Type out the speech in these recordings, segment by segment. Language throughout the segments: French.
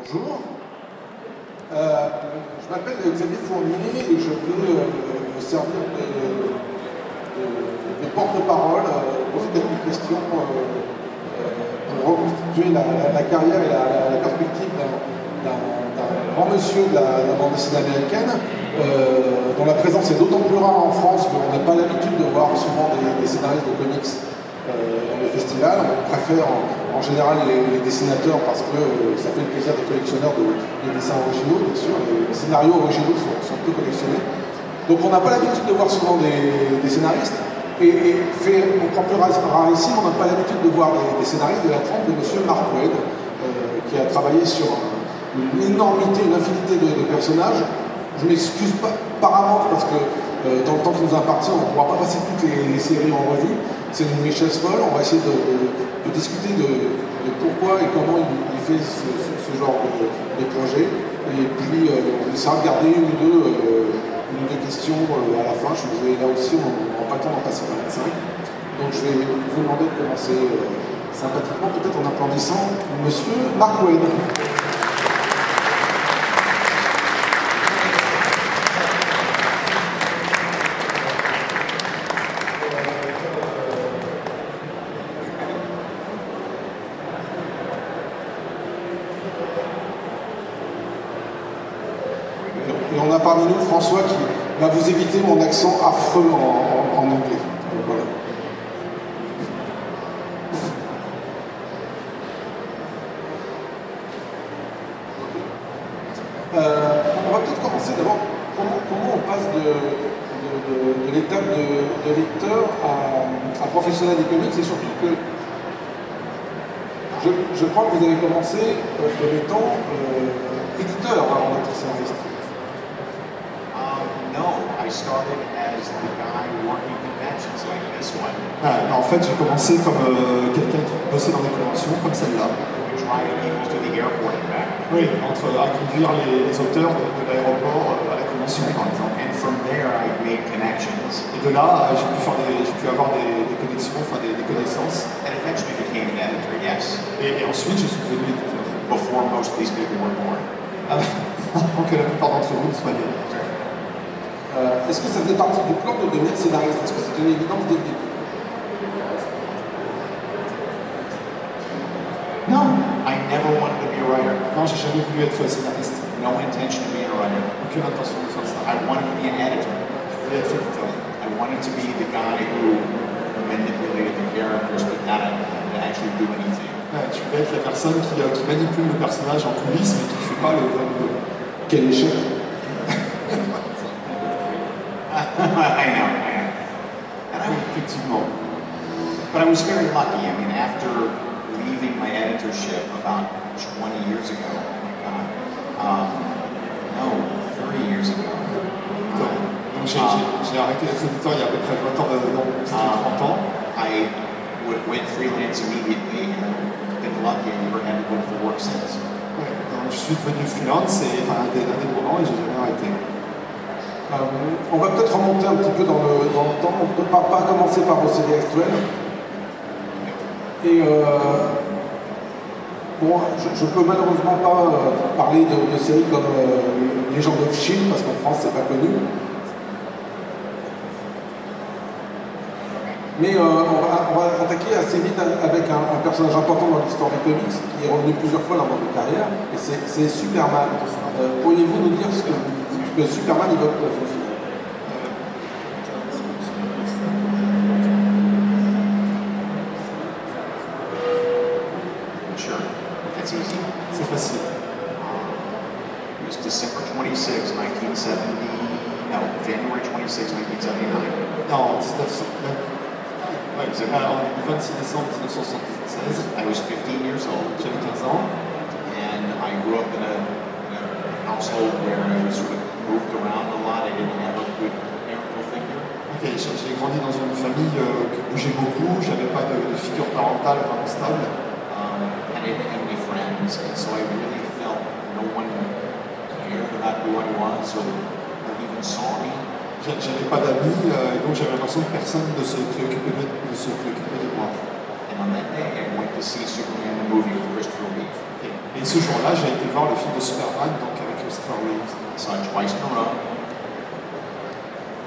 Bonjour. Euh, je m'appelle Xavier Fournier et je vais euh, me servir de, porte-parole euh, poser quelques questions pour reconstituer la, carrière et la, perspective d'un grand monsieur de la, de la bande dessinée américaine, dont la présence est d'autant plus rare en France qu'on n'a pas l'habitude de voir souvent des, des scénaristes de comics euh, dans les festivals. On préfère en, général les, dessinateurs parce que euh, ça fait le plaisir des collectionneurs de, des dessins originaux, bien sûr. Les, scénarios originaux sont, peu collectionnés. Donc on n'a pas l'habitude de voir souvent des, scénaristes. Et, et fait encore plus rare rarissime, on n'a pas l'habitude de voir des, scénaristes de la trempe de monsieur Mark Waid, euh, qui a travaillé sur un- une énormité, une infinité de, personnages. Je m'excuse pas par avance parce que euh, dans le temps qui nous imparti, on ne pourra pas passer toutes les séries en revue. C'est une richesse folle. On va essayer de, discuter de, pourquoi et comment il, fait ce, genre de, projet. Et puis, euh, on essaiera de garder une ou deux, euh, une ou deux questions euh, à la fin. Je suis désolé, là aussi, on n'aura pas le temps d'en passer 25. Donc, je vais vous demander de commencer euh, sympathiquement, peut-être en applaudissant Monsieur Mark Wade. François qui va vous éviter mon accent affreux en, en- en anglais. Voilà. Euh, on va peut-être commencer d'abord. Comment, on passe de, l'étape de, lecteur à, à professionnel comics et surtout que je, crois que vous avez commencé euh, comme étant euh, éditeur avant d'être scénariste. Um, no, I started as the guy working conventions like this one, Ah, en fait, j'ai commencé comme euh, quelqu'un qui bossait dans des conventions comme celle-là. Oui, entre à conduire les, les auteurs de, de l'aéroport euh, à la convention, par exemple. And from there, I made connections Et de là, euh, j'ai pu, faire des- j'ai pu avoir des, des connexions, enfin des, des connaissances. Et, et ensuite, je suis devenu éditeur. Ah, Avant que la plupart d'entre vous ne soient nés. Est-ce que ça faisait partie du plan de devenir scénariste? Est-ce que c'était une évidence dès le début Non, I never wanted to be a writer, non, j'ai jamais voulu être scénariste. no intention of being a writer. Aucune intention de faire ça. I wanted to be an editor. Je voulais être éditeur. I wanted to be the guy who manipulated the characters but not to actually do anything. Ouais, je voulais être la personne qui, euh, qui manipule le personnage en coulisses, mais qui ne fait pas le vrai boulot. Quel échec But I was very lucky. I mean, after leaving my editorship about 20 years ago, oh my God, um, no, 30 years ago, Donc, j'ai, arrêté d'être éditeur il y a à peu près 20 ans, euh, non, c'était. 30 ans. I went freelance immediately and I've been lucky. I never had to look for work since. Ouais, donc je suis devenu freelance et enfin indé- indépendant et j'ai jamais arrêté. Euh, On va peut-être remonter un petit peu dans le, dans le temps. On ne peut pas, pas commencer par vos séries actuelles. Et euh, bon, je ne peux malheureusement pas euh, parler de, séries comme euh, Legend of Shield parce qu'en France c'est pas connu. Mais on, va, attaquer assez vite avec un, personnage important dans l'histoire des comics qui est revenu plusieurs fois dans votre carrière, et c'est Superman. Pourriez-vous nous dire ce que, ce que Superman évoque pour votre film Sure, that's easy. C'est facile. It was December 26, 1970. No, January 26, 1979. Non, 1900. Ouais, c'est pas- le 26 décembre 1976, I was 15 years old. j'avais 15 ans. and I grew up in a, in a household where I was sort of moved around a lot. I didn't have a good parental figure. Ok, j'ai j'ai grandi dans une famille euh, qui bougeait beaucoup, j'avais pas de, de figure parentale vraiment stable. Um, I didn't have any friends, and so I really felt no one cared about who I was or, or even saw me. J'a- J'avais pas d'amis euh, et donc j'avais l'impression que personne ne se préoccupait de, ne se préoccupait de moi. And on that day, I went to see Superman the movie with Christopher Reeve. Et, et ce jour-là, j'ai été voir le film de Superman, donc avec Christopher Reeves. I saw it twice in a row.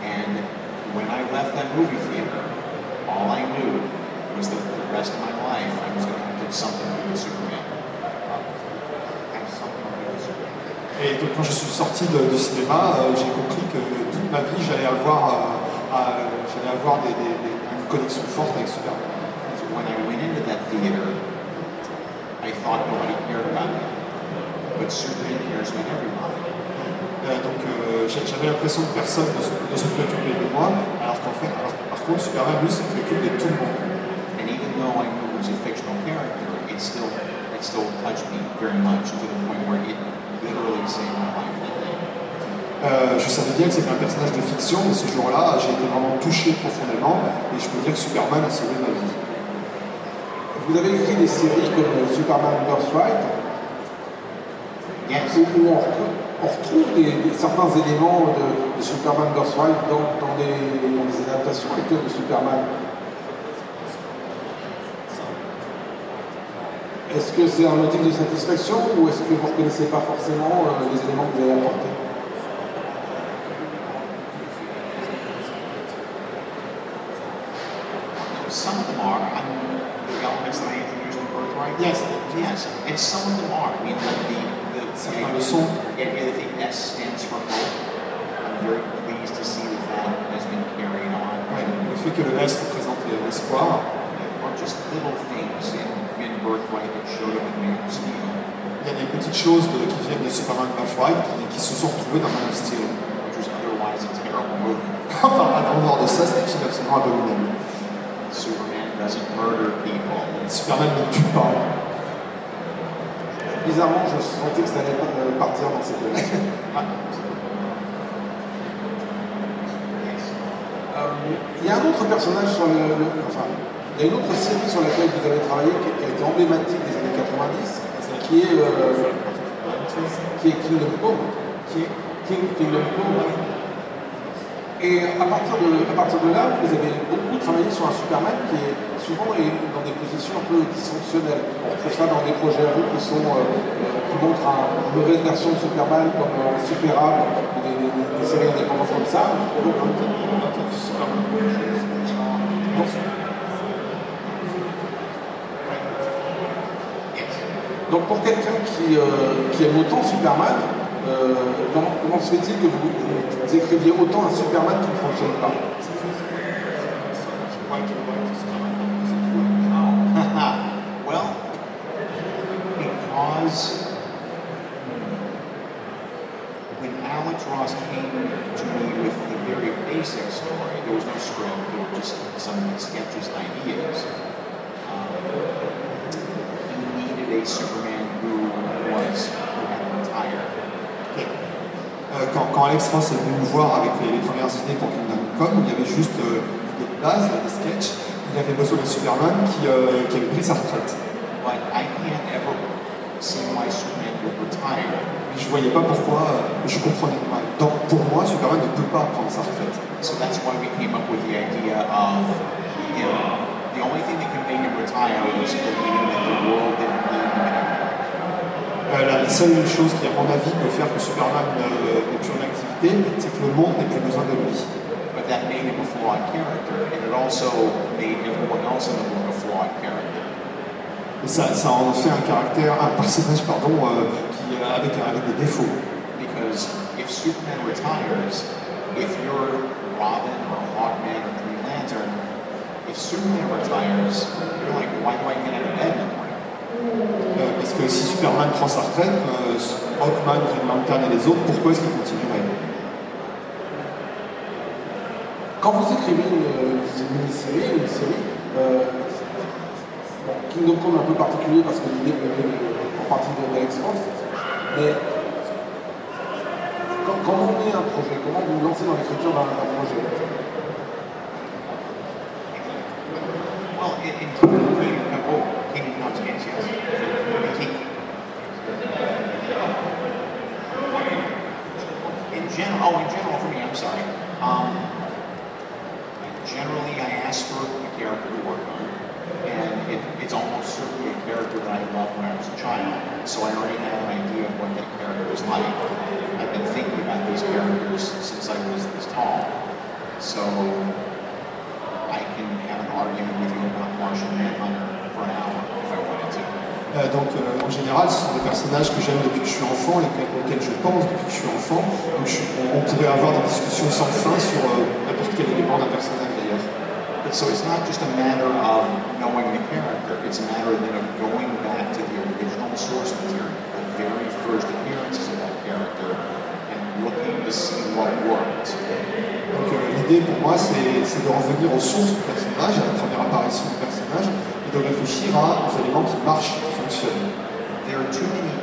And when I left that movie theater, all I knew was that the rest of my life I was going to have to do something to do with Superman. Have something to do with Superman. Et donc quand je suis sorti de- du cinéma, euh, j'ai compris que j'allais avoir, euh, j'allais avoir des- des- des- une connexion forte avec Superman. So when I went into that theater, I thought nobody cared about me. But Superman cares about everyone. Euh, donc euh, j'a- j'avais l'impression que personne ne se, préoccupait de moi, alors qu'en fait, alors par contre, Superman, lui, se préoccupe de tout le monde. And even though I knew it was a fictional character, it still it still touched me very much to the point where it literally saved my life. Euh, je savais bien que c'était un personnage de fiction, mais ce jour-là, j'ai été vraiment touché profondément, et je peux dire que Superman a sauvé ma vie. Vous avez écrit des séries comme euh, Superman Birthright, Yes. où on, retrouve- on retrouve des, des- certains éléments de, de Superman Birthright dans, dans, des, dans des adaptations actuelles de Superman. Est-ce que c'est un motif de satisfaction ou est-ce que vous ne reconnaissez pas forcément euh, les éléments que vous avez apportés? And some of them are. I mean, like the the, the idea, le sont. the idea that the S stands for hope. I'm very pleased to see that that has been carried on. Ouais, le fait que le S représente l'espoir, Or just little things in, in Birthright that showed up in Man of Steel, il y a des petites choses de- qui viennent de Superman Birthright qui, qui se sont retrouvées dans Man of Steel. which was otherwise a terrible movie. Enfin, en dehors de ça, c'est un film absolument abominable. Superman doesn't murder people. Superman ne tue pas. Bizarrement, je sentais que ça allait pas- euh, partir dans cette direction. Yes. Euh, Il y a un autre personnage sur le, le- Enfin, il y a une autre série sur laquelle vous avez travaillé qui, qui a été emblématique des années 90, qui est, euh, qui est Kingdom Come. Qui est King, Kingdom Come. Et à partir, de, à partir de là, vous avez beaucoup travaillé sur un Superman qui est souvent est dans des positions un peu dysfonctionnelles. On retrouve ça dans des projets à qui, euh, euh, qui montrent un- une mauvaise version de Superman comme euh, Superable, des, des- séries indépendantes comme ça. Donc, Donc pour quelqu'un qui, euh, aime autant Superman, euh, comment, se fait-il que vous écriviez autant un Superman qui ne fonctionne pas well, because when Alex Ross came to me with the very basic story, there was no script, there were just some sketches ideas. Um, he needed a Superman who was who had retired. Euh, quand, quand Alex Ross est venu nous voir avec les, les premières idées pour Kingdom Come, il y avait juste euh, l'idée de base, des sketchs. Il avait besoin d'un Superman qui, euh, qui avait pris sa retraite. Mais je voyais pas pourquoi, euh, je comprenais pas. Donc, pour moi, Superman ne peut pas prendre sa retraite. So that's why we came up with the idea of. The only thing that can make him retire believing that the world didn't need him anymore. Euh, la seule chose qui, à mon avis, peut faire que Superman n'ait plus en activité, c'est que le monde n'ait plus besoin de lui. But that made him a flawed character, and it also made everyone else in the world a flawed character. Ça, ça en fait un caractère, un personnage, pardon, euh, qui, euh, avec, avec des défauts. Because if Superman retires, if you're Robin or Hawkman or Green Lantern, if Superman retires, you're like, why do I get out of bed in the morning? Euh, parce que si Superman prend sa retraite, euh, Hawkman, Green Lantern et les autres, pourquoi est-ce qu'ils continueraient Quand vous écrivez une, mini-série, une série, euh, bon, Kingdom Come un peu particulier parce que l'idée en partie de Alex mais quand, comment on est un projet Comment vous vous lancez dans l'écriture d'un projet? In general, oh, in general for me, I'm sorry. Um, on, and it, it's almost certainly a character that I loved when I was a child. so I already have an idea of what that character is like. I've been thinking about these characters since I was tall, so I can have an argument with you about Manhunter for an hour if I wanted to. Donc en général, ce sont personnages que j'aime depuis que je suis enfant et que- auxquels je pense depuis que je suis enfant. On pourrait avoir des discussions sans fin sur euh, n'importe quel élément d'un personnage d'ailleurs. So it's not just a matter of knowing the character, it's a matter then of going back to the original source material, the very first appearances of that character, and looking to see what worked. Donc euh, l'idée pour moi, c'est c'est de revenir aux sources du personnage, à la première apparition du personnage, et de réfléchir à, aux éléments qui marchent, qui fonctionnent. There are too many,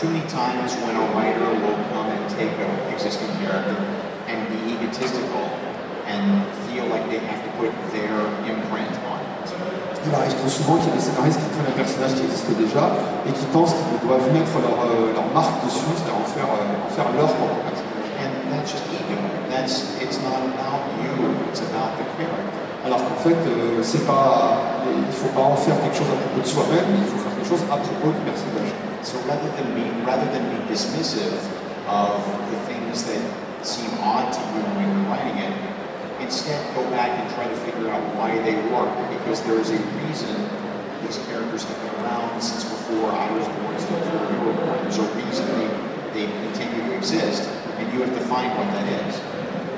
too many times when a writer will come and take an existing character and be egotistical and feel like they have to put their imprint on it. Il arrive trop souvent qu'il y a des scénaristes qui prennent un personnage qui existe déjà et qui pensent qu'ils doivent mettre leur, euh, leur marque dessus, c'est-à-dire en faire, euh, en faire leur propre personnage. And that's just ego. That's it's not about you. It's about the character. Alors qu'en fait, euh, c'est pas, il ne faut pas en faire quelque chose à propos de soi-même, il faut faire quelque chose à propos du personnage. So rather than be rather than be dismissive of the things that seem odd to you when you're writing it, instead go back and try to figure out why they work because there is a reason these characters have been around since before I was born, since before you were born. There's a reason they, they continue to exist, and you have to find what that is.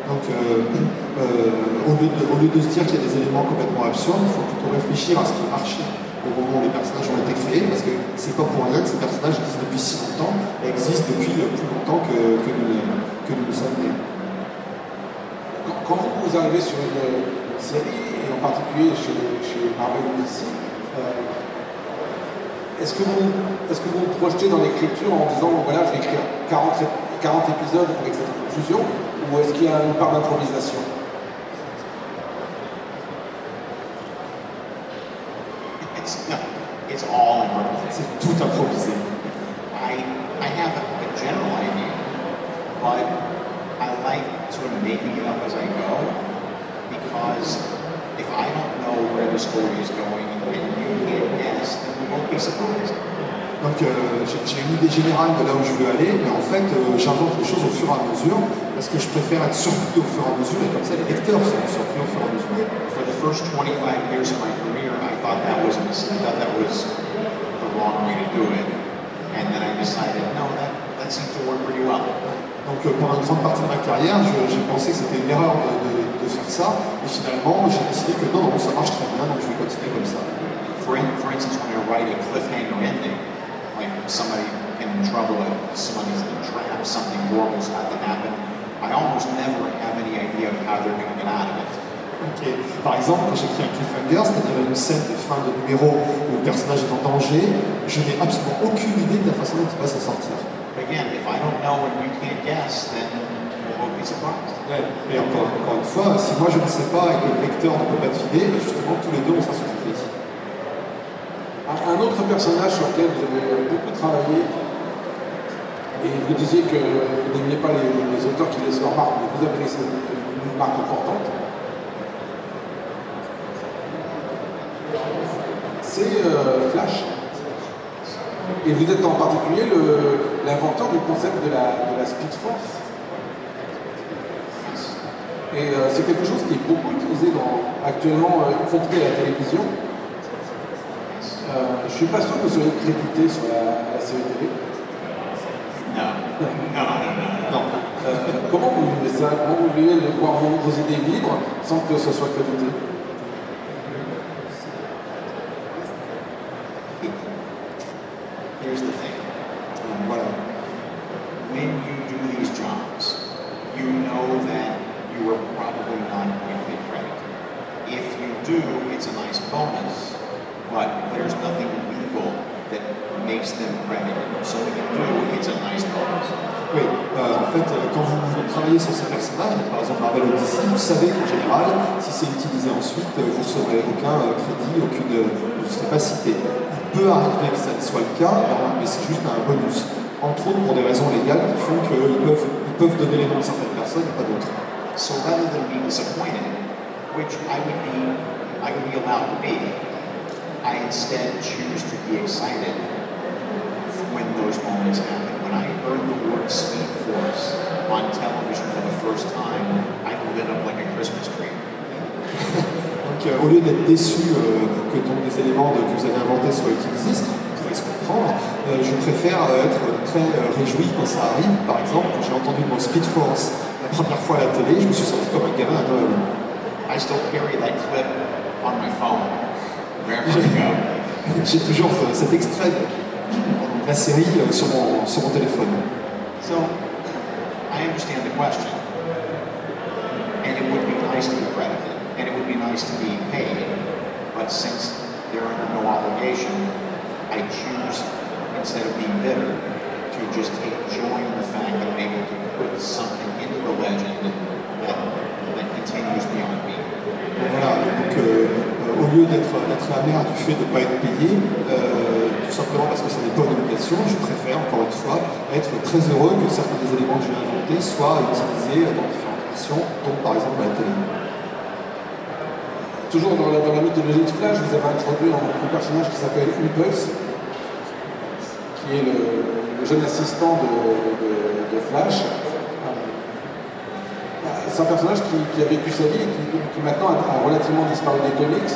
Donc, euh, euh, au, lieu de, au lieu de se dire qu'il y a des éléments complètement absurdes, il faut plutôt réfléchir à ce qui marchait au moment où les personnages ont été créés, parce que c'est pas pour rien que ces personnages existent depuis si longtemps et existent depuis plus longtemps que, que, nous, que nous sommes nés. Quand, vous arrivez sur une, une série, et en particulier chez, chez Marvel DC, euh, est-ce que, vous, est que vous vous projetez dans l'écriture en disant voilà, je vais écrire 40, ép- 40 épisodes avec cette conclusion, ou est-ce qu'il y a une part d'improvisation? It's no, it's all improvisation. C'est tout improvisé. I, I have a, a general idea, but I like sort of making it up as I go because if I don't know where the story is going and you can't guess, then we won't be surprised. Donc euh, j'ai une idée générale de là où je veux aller, mais en fait euh, j'invente les choses au fur et à mesure parce que je préfère être surpris au fur et à mesure et comme ça les lecteurs seront surpris au fur et à mesure. For the first 25 years of my career, I thought that was a mis- I thought that was the wrong way to do it, and then I decided no, that that seems to work pretty well. Donc euh, pendant une grande partie de ma carrière, j'ai pensé que c'était une erreur de, de- de faire ça, et finalement j'ai décidé que non, non, ça marche très bien, donc je vais continuer comme ça. For, in, for instance, when I write a cliffhanger ending, like somebody in trouble, somebody's in a trap, something horrible is about to happen, I almost never have any idea of how they're going to get out of it. Ok. Par exemple, quand j'écris un cliffhanger, c'est-à-dire une scène de fin de numéro où le personnage est en danger, je n'ai absolument aucune idée de la façon dont il va s'en sortir. Again, if I don't know and you can't guess, then Et encore, encore une fois, si moi je ne sais pas et que le lecteur ne peut pas deviner, ben justement tous les deux on sera surpris. Un, autre personnage sur lequel vous avez beaucoup travaillé, et vous disiez que vous n'aimiez pas les, les auteurs qui laissent leur marque, mais vous avez laissé une marque importante, c'est euh, Flash. Et vous êtes en particulier l'inventeur du concept de la, de la Speed Force. Et euh, c'est quelque chose qui est beaucoup utilisé dans, actuellement, euh, y compris à la télévision. Euh, je suis pas sûr que vous soyez crédité sur la, la série télé. No, no, no, no. Non. Euh, comment vous vivez ça? Comment vous vivez de voir vos, vos idées vivre sans que ce soit crédité Here's the thing. Donc, Voilà. when you do these jobs, you know that you are probably not going to get credit. If you do, it's a nice bonus, but there's nothing legal that makes them credited. So when you do, it's a nice bonus. Oui, euh, en fait, euh, quand vous, vous travaillez sur ces personnages, par exemple Marvel ou DC, vous savez qu'en général, si c'est utilisé ensuite, euh, vous ne recevrez aucun euh, crédit, aucune, vous ne serez pas cité. Il peut arriver que ça ne soit le cas, mais- c'est juste un bonus. Entre autres pour des raisons légales qui font qu'ils peuvent, ils peuvent donner les noms de certaines personnes et pas d'autres. So rather than be disappointed, which I would be, I would be allowed to be, I instead choose to be excited moments happen. When I heard the word Speed Force on television for the first time, lit up like a Christmas tree. Donc euh, au lieu d'être déçu euh, que donc des éléments de- que vous avez inventés soient utilisés, ce qui pourrait se comprendre, euh, je préfère être très réjoui quand ça arrive. Par exemple, quand j'ai entendu le mot Speed Force la première fois à la télé, je me suis senti comme un gamin à Noël. I still carry that clip on my phone. J'ai toujours cet extrait de la série sur mon, sur mon téléphone. So, I understand the question. It would be nice to be credited, and it would be nice to be paid. But since they're under no obligation, I choose, instead of being bitter, to just take joy in the fact that I'm able to put something into the legend that, that continues beyond me. Voilà, donc euh, au lieu d'être amer du fait de ne pas être payé, euh, tout simplement parce que ça n'est pas une obligation, je préfère encore une fois être très heureux que certains des éléments que j'ai inventés soient utilisés dans différentes versions, dont par exemple la télé. Toujours dans la, la mythologie de Flash, vous avez introduit un, personnage qui s'appelle Impulse, qui est le, jeune assistant de, Flash. C'est un personnage qui, qui a vécu sa vie et qui, maintenant a, relativement disparu des comics.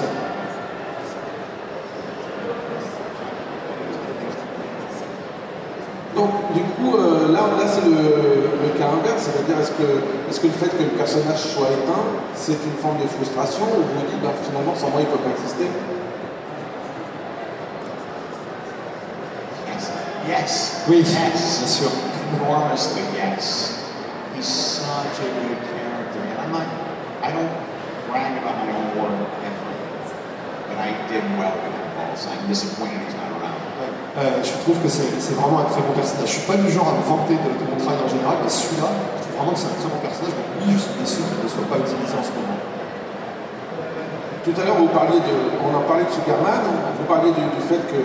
Donc, du coup, euh, là, là c'est le cas inverse, c'est-à-dire est-ce que, est que le fait que le personnage soit éteint, c'est une forme de frustration ou vous dites ben, finalement sans moi il ne peut pas exister? Yes. Oui, Yes. bien sûr. Enormously, yes. He's such a good character. And I'm not, I don't brag about my own work ever. But I did well with Impulse. I'm disappointed. Euh, je trouve que c'est vraiment un très bon personnage. Je suis pas du genre à me vanter de, mon travail en général, mais celui-là, je trouve vraiment que c'est un très bon personnage. Donc oui, je suis déçu qu'il ne soit pas utilisé en ce moment. Tout à l'heure, on en parlait de Superman, vous parliez du, du fait que,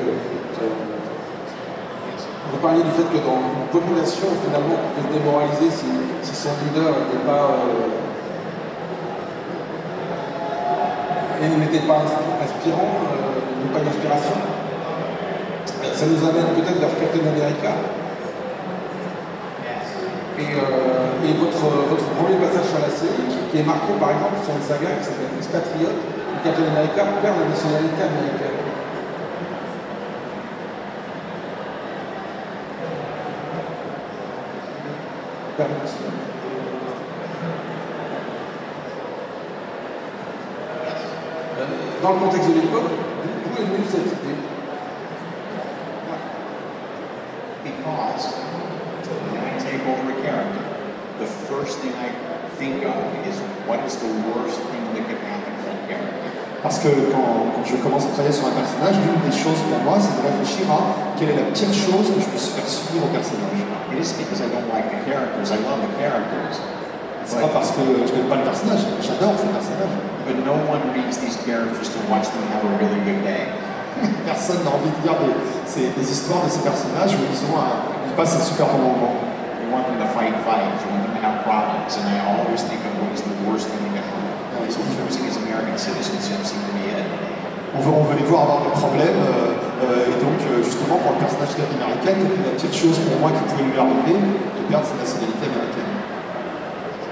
vous parliez du fait que dans une population, finalement, on peut se démoraliser si, si son leader n'était pas, euh, n'était pas inspi- inspirant, euh, pas une inspiration. Ça nous amène peut-être vers Captain America. Et, euh, votre, premier passage sur la série, qui, est marqué par exemple sur une saga qui s'appelle Expatriot, où Captain America perd la nationalité américaine. Dans le contexte de l'époque, d'où d'où est venue cette idée Because when I take over a character, the first thing I think of is what is the worst thing that could happen to that character. Parce que quand, quand je commence à travailler sur un personnage, l'une des choses pour moi, c'est de réfléchir à quelle est la pire chose que je puisse faire subir au personnage. It isn't because I don't like the characters. I love the characters. C'est pas parce que je n'aime pas le personnage, j'adore ce personnage. But no one reads these characters to watch them have a really good day. Personne n'a envie de lire des, des histoires de ces personnages où ils, ont un, ils passent un super bon moment. You want them to fight fights. You want them to have problems. And I always think of what is the worst thing that can happen. To be it. On veut, on veut les voir avoir des problèmes, euh, euh, et donc euh, justement pour le personnage America, la pire chose pour moi qui pouvait lui arriver, de perdre sa nationalité américaine.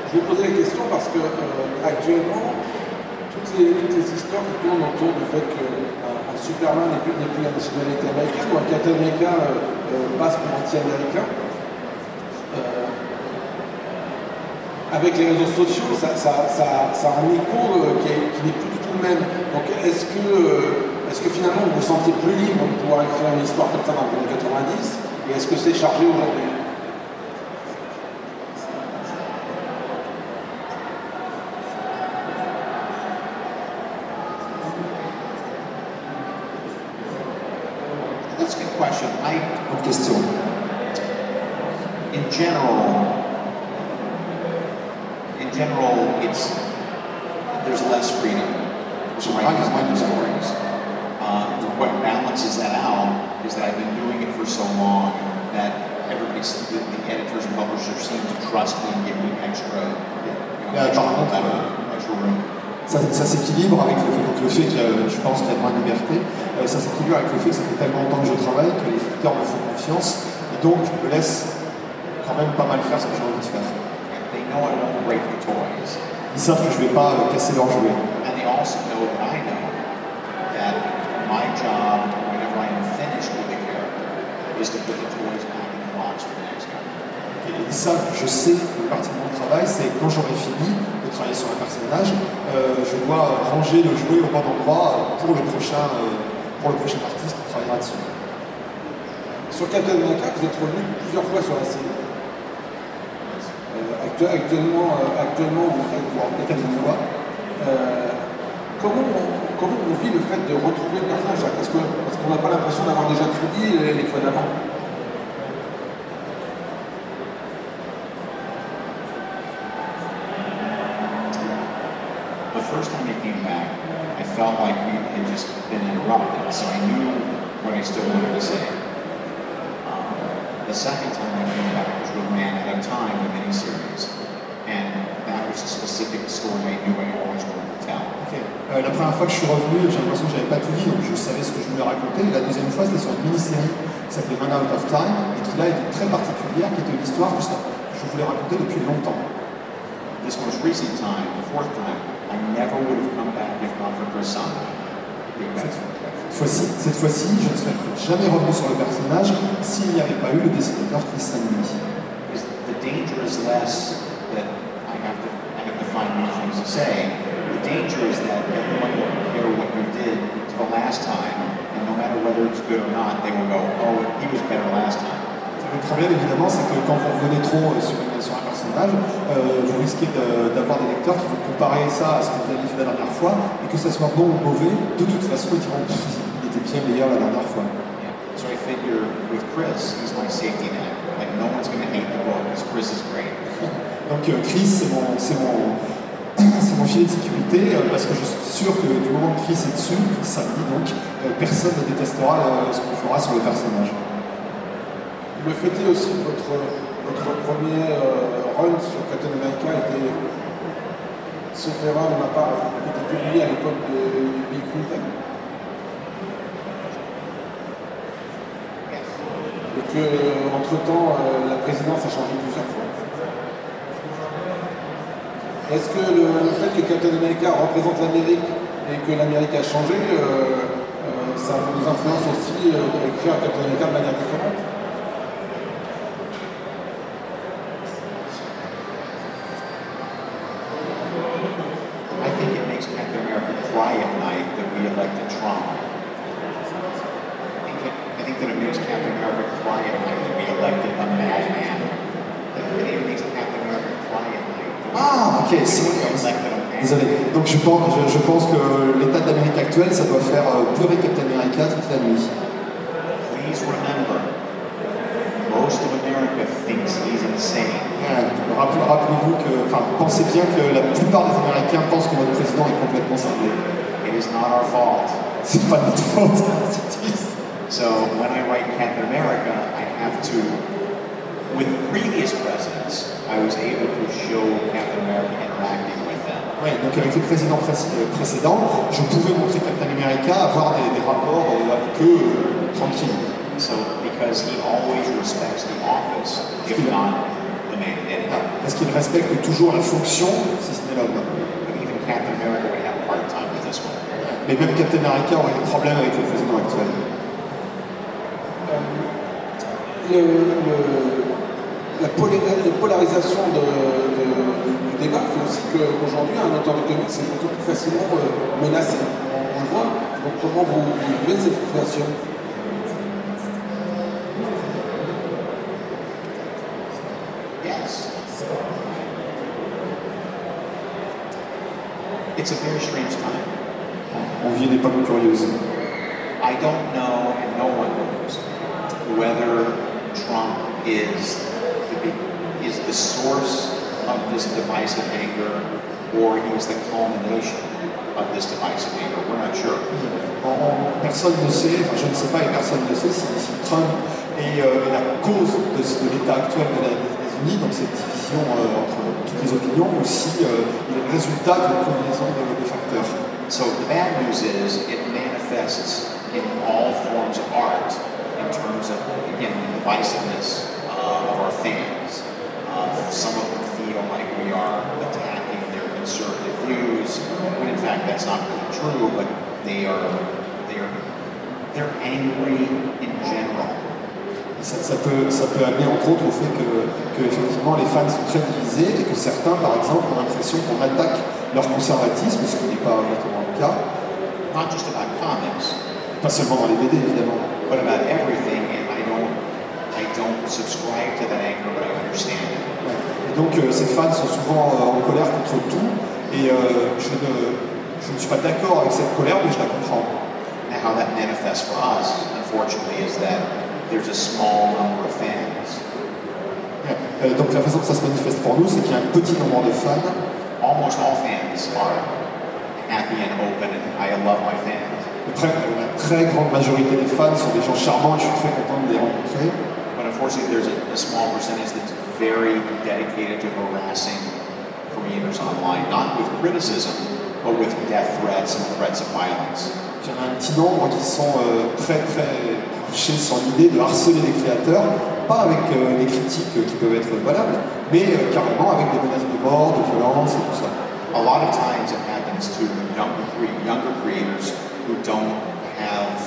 Je vous posais la question parce que euh, actuellement, toutes les, toutes les histoires qui tournent autour du fait qu'un un Superman n'est plus, la nationalité américaine ou un Captain America euh, passe pour anti-américain, euh, avec les réseaux sociaux, ça, ça- ça- a un écho euh, qui, est- n'est plus du tout le même. Donc est-ce que, euh, est-ce que finalement vous vous sentez plus libre de pouvoir écrire une histoire comme ça dans les années 90 et est-ce que c'est chargé aujourd'hui That's a good question. I, Autre question. in general, in general, it's there's less freedom to write these kind of stories. Uh, what balances that out is that I've been doing it for so long that everybody, the, the editors and publishers seem to trust me and give me extra, you know, Yeah, extra, par contre, level, extra room. Ça, ça s'équilibre avec le fait, donc le fait que euh, je pense qu'il y a moins de liberté, euh, ça s'équilibre avec le fait que ça fait tellement longtemps que je travaille que les éditeurs me font confiance et Donc, je me laisse quand même pas mal faire ce que j'ai envie de faire. Ils savent que je vais pas euh, casser leurs jouets. And they also know that I know that my job, whenever I am finished with a character, is to put the toys back in the box for the next guy. Et ils savent, je sais que partie de mon travail, c'est quand j'aurai fini de travailler sur un personnage, euh, je dois ranger le jouet au bon endroit pour le prochain, euh, pour le prochain artiste qui travaillera dessus. Sur Captain America, vous êtes revenu plusieurs fois sur la série. Euh, actu- actuellement, euh, actuellement, vous faites voir La quatrième fois. Euh, comment, on, comment on vit le fait de retrouver le personnage là Parce que- parce qu'on n'a pas l'impression d'avoir déjà tout dit les, les fois d'avant. The first time I came back, I felt like we had just been interrupted, so I knew what I still wanted to say. The second time I came back was with Man at a Time, the miniseries, and that was a specific story I knew I always wanted to tell. Euh, la première fois que je suis revenu, j'ai l'impression que j'avais pas tout dit, donc je savais ce que je voulais raconter. La deuxième fois, c'était sur une mini-série qui s'appelait Man Out of Time, et qui là était très particulière, qui était une histoire que je voulais raconter depuis longtemps. This most recent time, the fourth time, I never would have come back if not for Chris Samney. Cette fois-ci, je ne serais jamais revenu sur le personnage s'il n'y avait pas eu le dessinateur Chris the danger is less that I have to I have to find new things to say. The danger is that everyone will compare what you did to the last time, and no matter whether it's good or not, they will go, "Oh, he was better last time." Le problème, évidemment, c'est que quand vous revenez trop sur, euh, vous risquez de- d'avoir des lecteurs qui vont comparer ça à ce que vous avez fait la dernière fois, et que ça soit bon ou mauvais, de toute façon, ils diront Pff, il était bien meilleur la dernière fois. Yeah. So I figure with Chris, he's my safety net. Like no one's going to hate the book because Chris is great. Donc euh, Chris, c'est mon, c'est mon, c'est mon filet de sécurité, euh, parce que je suis sûr que du moment que Chris est dessus, Chris samedi, donc, euh, personne ne détestera euh, ce qu'on fera sur le personnage. Le fait est aussi que votre, votre premier euh, run sur Captain America était, sauf erreur de ma part, était publié à l'époque de, de Bill Clinton. Et que, entre-temps, euh, la présidence a changé plusieurs fois. Est-ce que le, fait que Captain America représente l'Amérique et que l'Amérique a changé, euh, euh, ça nous influence aussi euh, d'écrire Captain America de manière différente I think it makes Captain America cry at night that we elected Trump. I think, it, I think that it makes Captain Night that we elected a madman. It makes Captain America cry at night. that we- Ah, ok, c'est- a. Désolé. Donc je pense, je, je pense que l'état de l'Amérique actuelle, ça doit faire euh, pleurer Captain America toute la nuit. Please remember, most of America thinks he's insane. Ouais, rappel- Rappelez-vous que, enfin, pensez bien que la plupart des Américains pensent que notre président est complètement cinglé. It is not our fault. C'est pas notre faute. So when I write Captain America, have to, with previous presidents, I was able to show Captain America interacting with them. Ouais, donc avec les présidents préc- euh, précédents, je pouvais montrer Captain America, avoir des, des rapports euh, avec eux euh, tranquilles. So because he always respects the office, if not the man in it. Parce qu'il respecte toujours la fonction, si ce n'est l'homme. Even Captain America would have a hard time with this one. Mais même Captain America aurait des problèmes avec le président actuel. Le, le- la, pola- la polarisation de- de- du débat fait aussi qu'aujourd'hui, un auteur de comics est beaucoup plus facilement euh, menacé. On, le voit. Donc, comment vous, vivez cette situation Yes. It's a very strange time. On vit une époque curieuse. I don't know, and no one knows, whether Trump is the, is the source of this divisive anger or he is the culmination of this divisive anger. We're not sure. Personne ne sait, enfin je ne sais pas et personne ne sait si, si Trump est, euh, est la cause de, de l'état actuel de la- des États-Unis, donc cette division euh, entre toutes les opinions, ou si euh, il est le résultat d'une combinaison de, de facteurs. So the bad news is it manifests in all forms of art in terms of, again, the divisiveness uh, of our fans. Uh, some of them feel like we are attacking their conservative views, when in fact that's not really true, but they are, they are, they're angry in general. Ça, ça peut, ça peut amener entre autres au fait que, que effectivement les fans sont très divisés et que certains, par exemple, ont l'impression qu'on attaque leur conservatisme, ce qui n'est pas exactement le cas, Not just about comics, pas seulement dans les BD évidemment. But about everything, and I don't, I don't subscribe to that anger, but I understand it. Et donc euh, ces fans sont souvent euh, en colère contre tout et euh, je, ne, je ne suis pas d'accord avec cette colère mais je la comprends. Now, how that manifests for us, unfortunately, is that there's a small number of fans. Euh, donc la façon que ça se manifeste pour nous c'est qu'il y a un petit nombre de fans Almost all fans are happy and open, and I love my fans. Très, la très grande majorité des fans sont des gens charmants et je suis très content de les rencontrer. But unfortunately, there's a, a small percentage that's very dedicated to harassing creators online, not with criticism, but with death threats and threats of violence. Il y en a un petit nombre qui sont euh, très très couchés sur l'idée de harceler les créateurs, pas avec euh, des critiques euh, qui peuvent être valables, mais euh, carrément avec des menaces de mort, de violence et tout ça. A lot of times it happens to younger, younger creators who don't have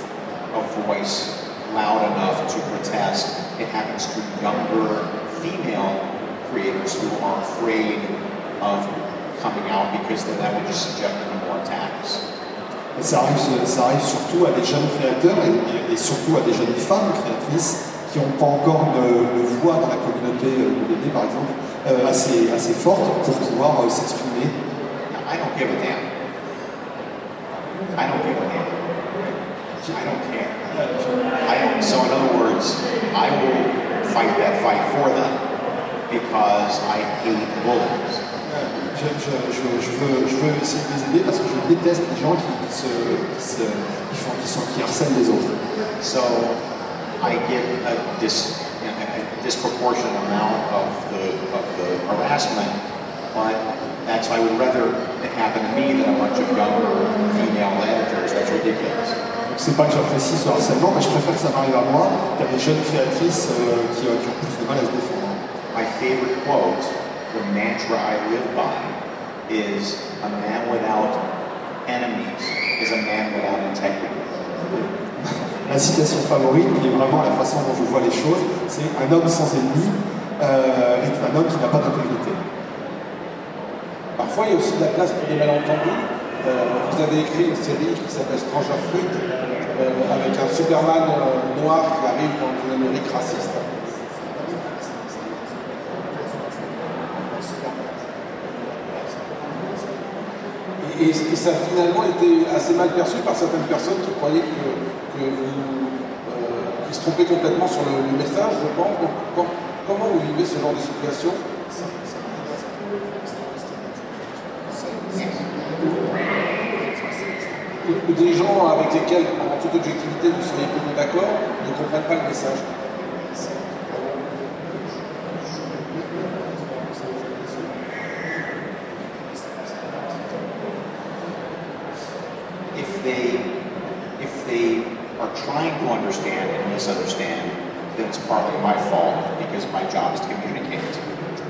a voice loud enough to protest. It happens to younger female creators who are afraid of coming out because then that would just subject them to more attacks. Et ça arrive, ça arrive surtout à des jeunes créateurs et, et- surtout à des jeunes femmes créatrices qui n'ont pas encore une, une voix dans la communauté BD par exemple euh, assez, assez forte pour pouvoir euh, s'exprimer. I don't give a damn. I don't give a damn. I don't care. I don't, so in other words, I will fight that fight for them because I hate bullies. Je, je, je, je veux, je veux essayer de les aider parce que je déteste les gens qui, qui, se, qui, se, qui, font, qui, sont, qui harcèlent les autres. So I get a, dis, a disproportionate amount of the, of the harassment, but that's I would rather it happen to me than a bunch of younger female editors. That's ridiculous. C'est pas que j'apprécie ce harcèlement, mais je préfère que ça m'arrive à moi qu'à des jeunes créatrices euh, qui, euh, qui ont plus de mal à se défendre. My favorite quote, the mantra I live by, is a man without enemies is a man without integrity. La citation favorite, qui est vraiment la façon dont je vois les choses, c'est un homme sans ennemi euh, est un homme qui n'a pas d'intégrité. Parfois, il y a aussi de la place pour des malentendus. Euh, vous avez écrit une série qui s'appelle Stranger Fruit, euh, avec un Superman euh, noir qui arrive dans une Amérique raciste. Et, ça a finalement été assez mal perçu par certaines personnes qui croyaient que, vous qui se trompaient complètement sur le, message, je pense. Donc, com- comment vous vivez ce genre de situation? Ou, des gens avec lesquels, en toute objectivité, vous seriez plutôt d'accord, ne comprennent pas le message. If they, if they are trying to understand and misunderstand, then it's partly my fault because my job is to communicate.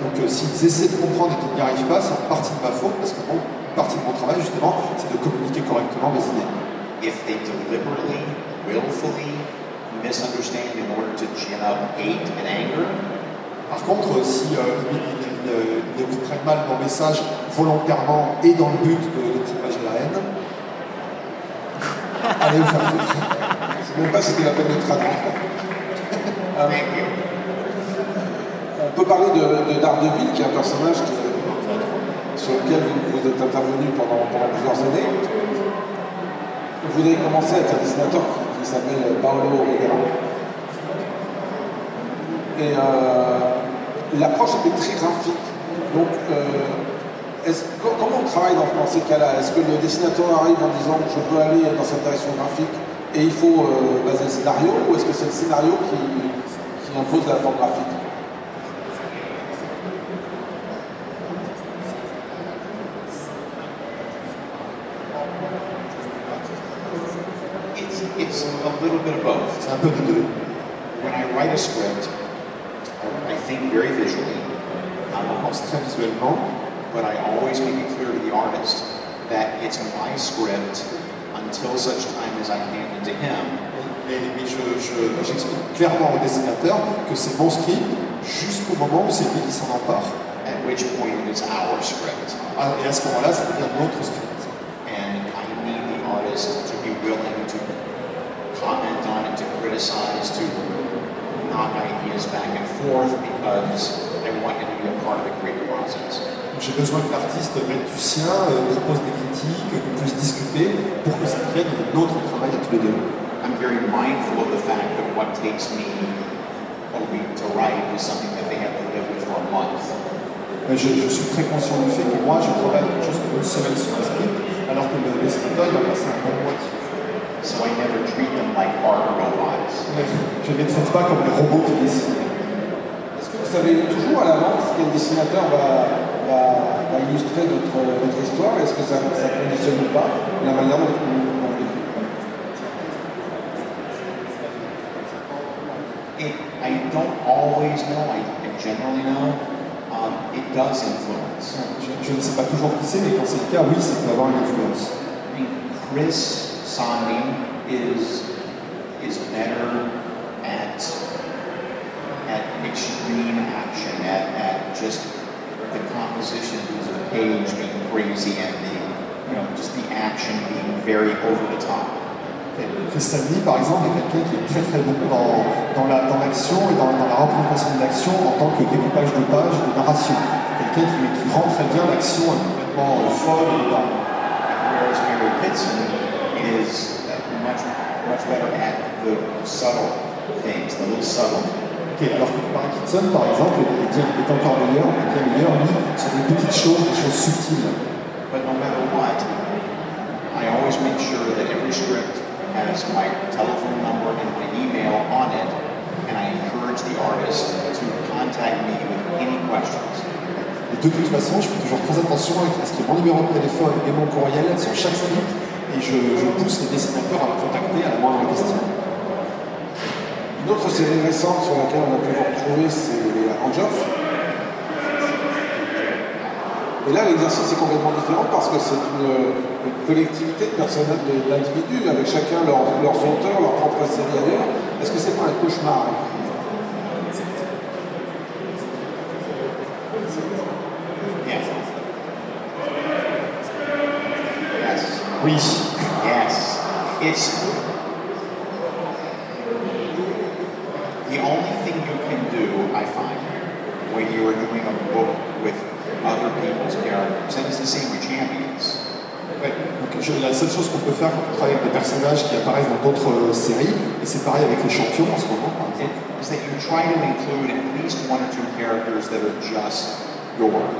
Donc euh, s'ils essaient de comprendre et qu'ils n'y arrivent pas, c'est en partie de ma faute, parce que bon, partie de mon travail justement, c'est de communiquer correctement mes idées. If they deliberately, willfully misunderstand in order to gin up hate and anger, Par contre, si euh, ils, ils- ils- ils comprennent mal mon message volontairement et dans le but de, de propager la haine, allez vous faire foutre. Je ne sais même pas si c'était la peine de traduire. Euh, thank you. on peut parler de, de Daredevil, qui est un personnage qui- sur lequel vous, vous êtes intervenu pendant, plusieurs années. Vous avez commencé avec un dessinateur qui, s'appelle Paolo Rivera. Et euh, l'approche était très graphique. Donc, euh, comment on travaille dans, dans ces cas-là? Est-ce que le dessinateur arrive en disant je veux aller dans cette direction graphique et il faut euh, baser le scénario ou est-ce que c'est le scénario qui, qui impose la forme graphique It's, it's a little bit of both. C'est un peu de deux. When I write write a script, I think very visually, On pense très visuellement, but I always make it clear to the artist that it's my script until such time as I hand it to him. mais, mais je- je- j'explique clairement au dessinateur que c'est mon script jusqu'au moment où c'est lui qui s'en empare. at which point it is our script. Ah, Et à ce moment-là, ça devient notre script. And I need the artist to be willing to comment on it, to criticize, to knock ideas back and forth because I want him to be a part of the creative process. J'ai besoin que l'artiste mette du sien, euh, propose des critiques, qu'on puisse discuter pour que ça devienne notre travail à tous les deux. I'm very mindful of the fact that what takes me a week to write is something that they have to live with for a month. Mais je, je suis très conscient du fait que moi, je travaille quelque chose comme une semaine sur un script, alors que le dessinateur, il va passer un bon mois dessus. So I never treat them like art robots. Je ne les traite pas comme les robots qui dessinent. Est-ce que vous savez toujours à l'avance quel dessinateur va, va, va illustrer votre, votre histoire Est-ce que ça, ça conditionne ou pas la manière dont vous dont vous l'écrivez It, I don't always know, I, generally know. Um, it does influence. Je, je ne sais pas toujours qui c'est, mais quand c'est le cas, oui, ça peut avoir une influence. I mean, Chris Sandi is is better at at extreme action, at, at just the compositions of the page being crazy and the you know just the action being very over the top. Chris Samney, par exemple, est quelqu'un qui est très très bon dans, dans la- l'action et dans, dans la représentation de l'action en tant que découpage de pages, de narration. Quelqu'un qui, qui rend très bien l'action complètement euh, folle et. Whereas Mary Pitson is much much better at the subtle things, the little subtle. Ok, alors que Barry Kitson, par exemple, est, est encore meilleur, est bien meilleur, lui, sur des petites choses, des choses subtiles. But no matter what, I always make sure that every script has my telephone number and my email on it, and I encourage the artist to contact me with any questions. Et de toute façon, je fais toujours très attention avec ce qui est mon numéro de téléphone et mon courriel sur chaque script, et je, je pousse les dessinateurs à me contacter à la moindre question. Une autre série récente sur laquelle on a pu vous retrouver, c'est les Rangers. Et là, l'exercice est complètement différent parce que c'est une, collectivité de personnages, de- d'individus, avec chacun leurs, leurs auteurs, leur propre série ailleurs. Est-ce que c'est pas un cauchemar hein? Yes. Yes. Oui. Yes. It's the only thing you can do, I find, when you are doing a book with other people's characters, and it's the same with champions. Ouais. Donc, je- la seule chose qu'on peut faire quand on travaille avec des personnages qui apparaissent dans d'autres euh, séries, et c'est pareil avec les champions en ce moment, par exemple, Is that you try to include at least one or two characters that are just yours.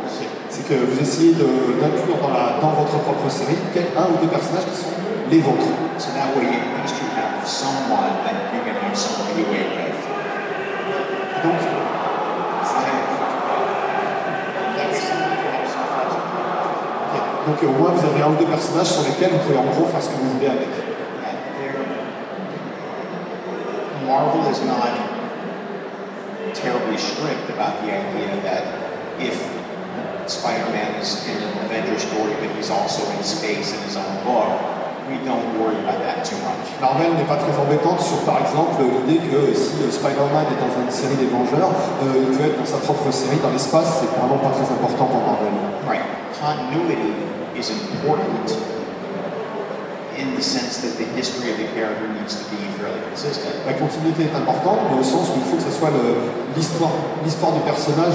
c'est que vous essayez d'inclure dans, la- dans votre propre série quel- un ou deux personnages qui sont les vôtres. So that way, at least you have someone that you can have some leeway with. Donc, ok. Donc, au moins, vous avez un ou deux personnages sur lesquels vous pouvez en gros faire ce que vous voulez avec. Marvel is not terribly strict about the idea that if Spider-Man is in an Avengers story, but he's also in space in his own book, we don't worry about that too much. Marvel n'est pas très embêtante sur, par exemple, l'idée que si euh, Spider-Man est dans une série des Vengeurs, euh, il peut être dans sa propre série dans l'espace, c'est vraiment pas très important pour Marvel. Right. Continuity is important in the sense that the history of the character needs to be fairly consistent. La continuité est importante, mais au sens où il faut que ce soit l'histoire du personnage,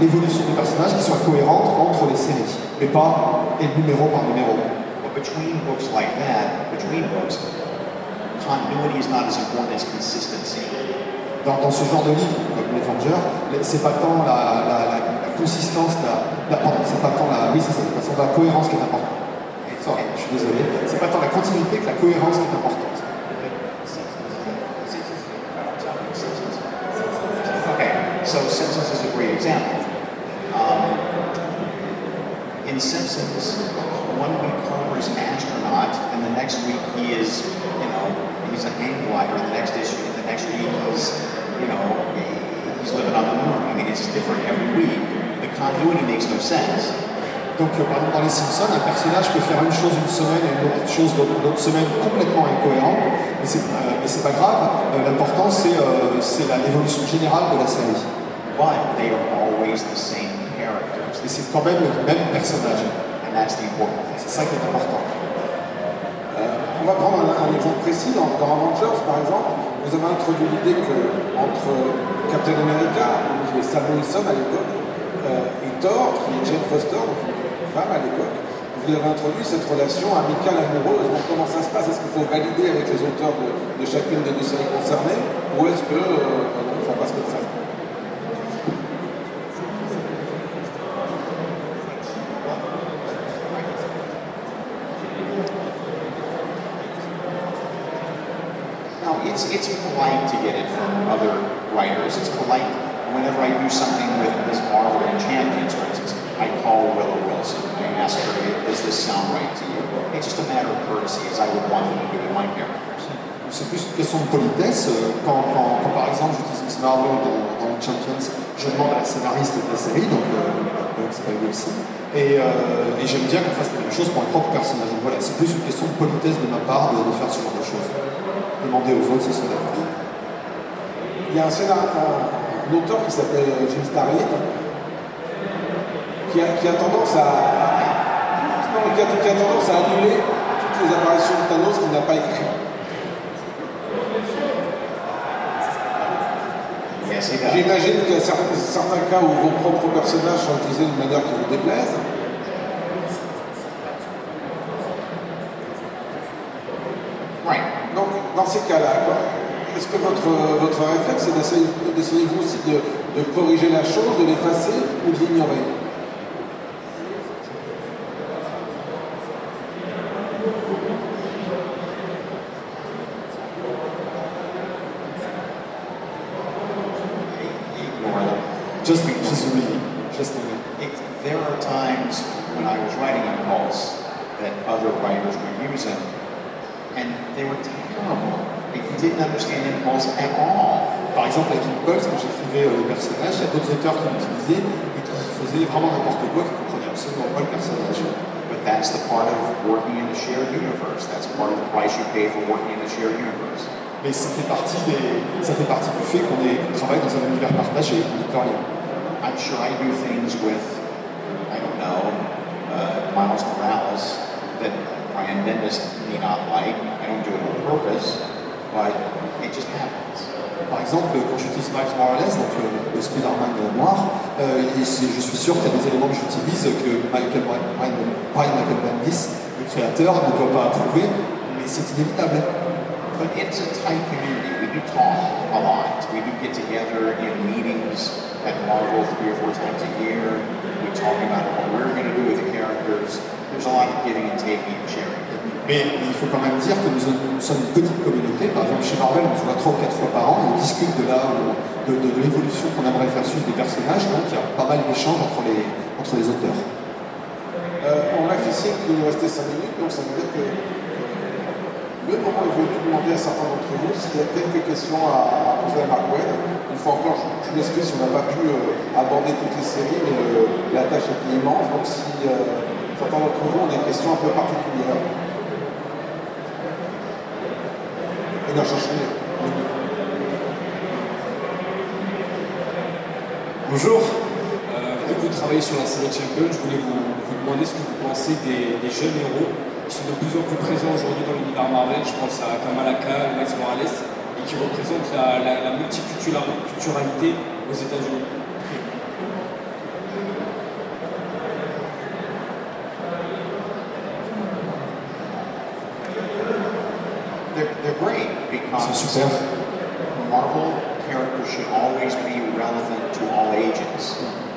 l'évolution du personnage qui soit cohérente entre les séries, mais pas et numéro par numéro. But between books like that, between books, continuity is not as important as consistency. Dans, dans ce genre de livre, comme les Vengeurs, c'est pas tant la, la- la- la consistance, la, pardon, c'est pas tant la, oui, c'est la cohérence qui est importante. suis désolé, c'est pas tant la continuité que la cohérence qui est importante. Okay, so Simpsons is a great example. Um, in Simpsons, one week Homer is an astronaut, and the next week he is, you know, he's a hang glider, the next issue, the next week he's, you know, he's living on the moon. I mean, it's different every week. The continuity makes no sense. Donc, euh, par exemple, dans Les Simpsons, un personnage peut faire une chose une semaine et une autre chose l'autre semaine complètement incohérente, mais c'est euh, mais c'est pas grave. Euh, L'important, c'est euh, l'évolution générale de la série. But they are always the same characters? Et c'est quand même le même personnage. And that's the important thing. C'est ça qui est important. On va prendre un, un exemple précis. Dans, dans Avengers, par exemple, vous avez introduit l'idée que entre Captain America, qui est Sam Wilson à l'époque, et Thor, qui est Jane Foster, donc femme vous avez introduit cette relation amicale amoureuse. Comment ça se passe? Est-ce qu'il faut valider avec les auteurs de, chacune des deux séries concernées? Ou est-ce que euh, ça passe comme ça? It's, it's polite to get it from other writers. It's polite whenever I do something with Ms. Marvel and Champions, for instance, I call Willow Wilson. I ask her, does this sound right to you? It's just a matter of courtesy, as I would want them to do with my characters. C'est plus une question de politesse. Euh, Quand, quand- quand, par exemple j'utilise Miss Marvel dans, dans Champions, je demande à la scénariste de la série, donc euh, euh, qui s'appelle Wilson, et, euh, et j'aime bien qu'on fasse la même chose pour un propre personnage. Donc voilà, c'est plus une question de politesse de ma part de, de faire ce genre de choses. Demander aux autres s'ils sont d'accord. Il y a un, scénar- un- un auteur qui s'appelle Jim Starlin qui a, qui a tendance à, qui a, qui a tendance à annuler toutes les apparitions de Thanos qu'il n'a pas écrit. J'imagine qu'il y a certains, certains cas où vos propres personnages sont utilisés d'une manière qui vous déplaise. Right. Donc, dans ces cas-là, est-ce que votre, votre réflexe, c'est d'essayer d'essayer vous aussi de, de corriger la chose, de l'effacer ou de l'ignorer Ignore them. Just, just reading. Just reading. It, there are times when I was writing Impulse that other writers would use them, and they were terrible. They didn't understand Impulse at all. Par exemple, avec Impulse, quand j'écrivais euh, le personnage, il y a d'autres auteurs qui l'utilisaient et qui faisaient vraiment n'importe quoi, qui ne comprenaient absolument pas le personnage. But that's the part of working in a shared universe. That's part of the price you pay for working in a shared universe. Mais ça fait partie, des, ça fait partie du fait qu'on travaille dans un univers partagé, rien. I'm sure I do things with, I don't know, uh, Miles Morales that Brian Bendis may not like. I don't do it on purpose, but it just happens. Par exemple, quand j'utilise Miles Morales, donc euh, le Spider-Man noir, euh, je suis sûr qu'il y a des éléments que j'utilise que Michael, Brian, Brian Michael Bendis, le créateur, ne doit pas approuver, c'est inévitable. But it's a tight community. We do talk a lot. We do get together in meetings at Marvel three or four times a year. We talk about what we're going to do with the characters. There's a lot of giving and taking and sharing. Mais, il faut quand même dire que nous, nous sommes une petite communauté. Par exemple, chez Marvel, on se voit trois ou quatre fois par an et on discute de, là, où- de, de, de l'évolution qu'on aimerait faire suivre des personnages. Donc il y a pas mal d'échanges entre les, entre les auteurs. Euh, on fait signe qu'il nous restait 5 minutes, donc ça veut dire que le moment est venu de demander à certains d'entre vous s'il y a quelques questions à, poser à Mark Wade. Une fois encore, je, m'excuse si on n'a pas pu euh, aborder toutes les séries, mais la tâche était immense. Donc si euh, certains d'entre vous ont des questions un peu particulières. Et d'en chercher les- Bonjour. Euh, vu que vous travaillez sur la série Champion, je voulais vous, demander ce que vous pensez des jeunes héros qui sont de plus en plus présents aujourd'hui dans l'univers Marvel. Je pense à Kamala Khan, Miles Morales, et qui représentent la, la- la multiculturalité aux États-Unis. C'est super. Marvel characters should always be relevant to all ages.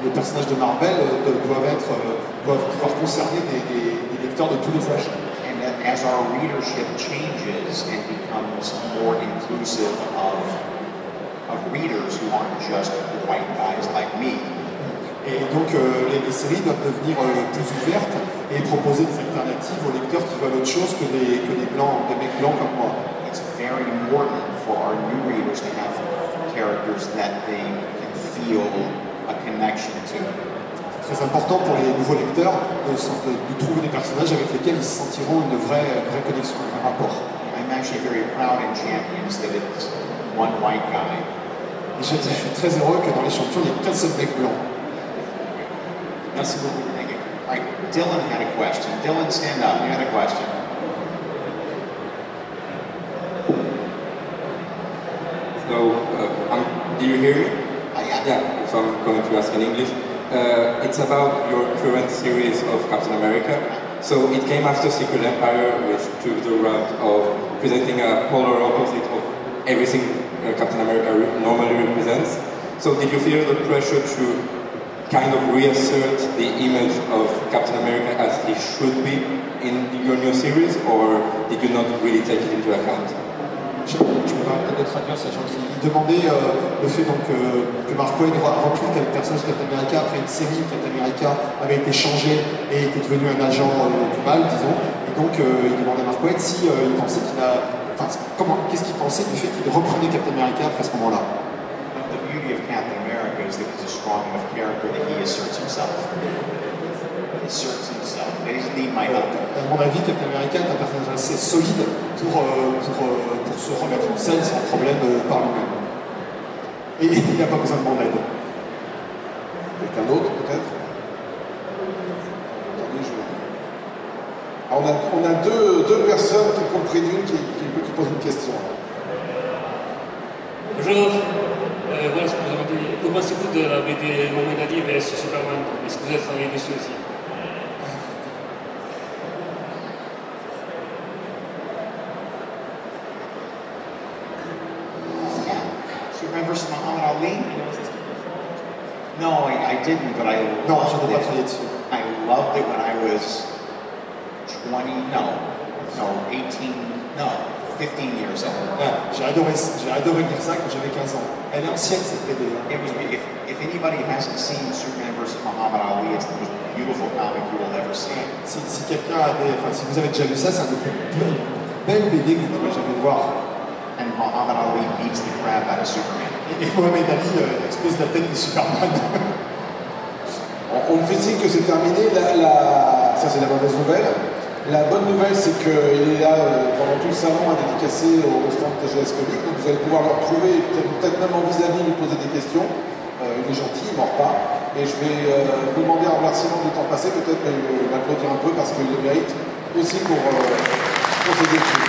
Les personnages de Marvel euh, do- doivent, être, euh, doivent pouvoir concerner des, des- des lecteurs de tous les âges. And that as our readership changes and becomes more inclusive of, of readers who aren't just white guys like me, Et donc euh, les, les séries doivent devenir euh, plus ouvertes et proposer des alternatives aux lecteurs qui veulent autre chose que des, que des blancs, des mecs blancs comme moi. it's very important for our new readers to have characters that they can feel a connection to. C'est très important pour les nouveaux lecteurs de, de, de trouver des personnages avec lesquels ils se sentiront une vraie, vraie connexion, un rapport. I'm actually very proud in Champions that it's one white guy. Et je, je suis très heureux que dans les champions, il n'y ait qu'un seul mec blanc. Merci beaucoup. Thank you. All right, Dylan had a question. Dylan, stand up. You had a question. So, uh, um, do you hear me? Uh, yeah. Yeah, so I'm going to ask in English. Uh, it's about your current series of Captain America. So it came after Secret Empire, which took the route of presenting a polar opposite of everything uh, Captain America re- normally represents. So did you feel the pressure to kind of reassert the image of Captain America as he should be in your new series, or did you not really take it into account? Permets peut-être traduire, qu'il il demandait euh, le fait donc, euh, que Mark Waid remplit le personnage Captain America après une série où Captain America avait été changé et était devenu un agent euh, du mal, disons. Et donc il demandait à Mark Waid si il pensait qu'il a. Enfin, qu'est-ce qu'il pensait du fait qu'il reprenait Captain America après ce moment-là? The beauty of Captain America is that he's a strong enough character that he asserts himself. Asserts himself. He doesn't need my help. À mon avis, Captain America est un personnage assez solide pour, euh, pour, euh, pour se remettre en scène sans problème euh, par lui-même. Et il n'a pas besoin de mon aide. Quelqu'un d'autre, peut-être Attendez, je... Alors, on a, on a deux, deux personnes qui ont compris d'une qui, qui, qui posent une question. Bonjour, euh, voilà ce que vous avez dit. Que pensez-vous de la BD Mohamed Ali vs Superman? Est-ce que vous avez travaillé dessus aussi? No, I, I didn't, but I Non, loved je n'ai it. I loved it when I was 20, no, no, 18, no, 15 years old. Ah, j'ai adoré, j'ai adoré lire ça quand j'avais 15 ans. Elle est ancienne cette BD. It was, if, if anybody hasn't seen Superman versus Muhammad Ali, it's the most beautiful comic you will ever see. Si, si quelqu'un a des, enfin, si vous avez déjà vu ça, c'est un des plus be- belles BD que vous pourrez jamais voir. And Muhammad Ali beats the crap out of Superman. Et Mohamed Ali euh, explose la tête de Superman. On, me fait signe que c'est terminé. Ça, c'est la mauvaise nouvelle. La bonne nouvelle, c'est qu'il est là euh, pendant tout le salon à dédicacer au, stand TGS Comics. Donc vous allez pouvoir le retrouver, peut-être même en vis-à-vis, lui poser des questions. Euh, il est gentil, il ne mord pas. Et je vais euh, vous demander en remerciement du temps passé, peut-être l'applaudir un peu parce qu'il le mérite aussi pour, pour ses études.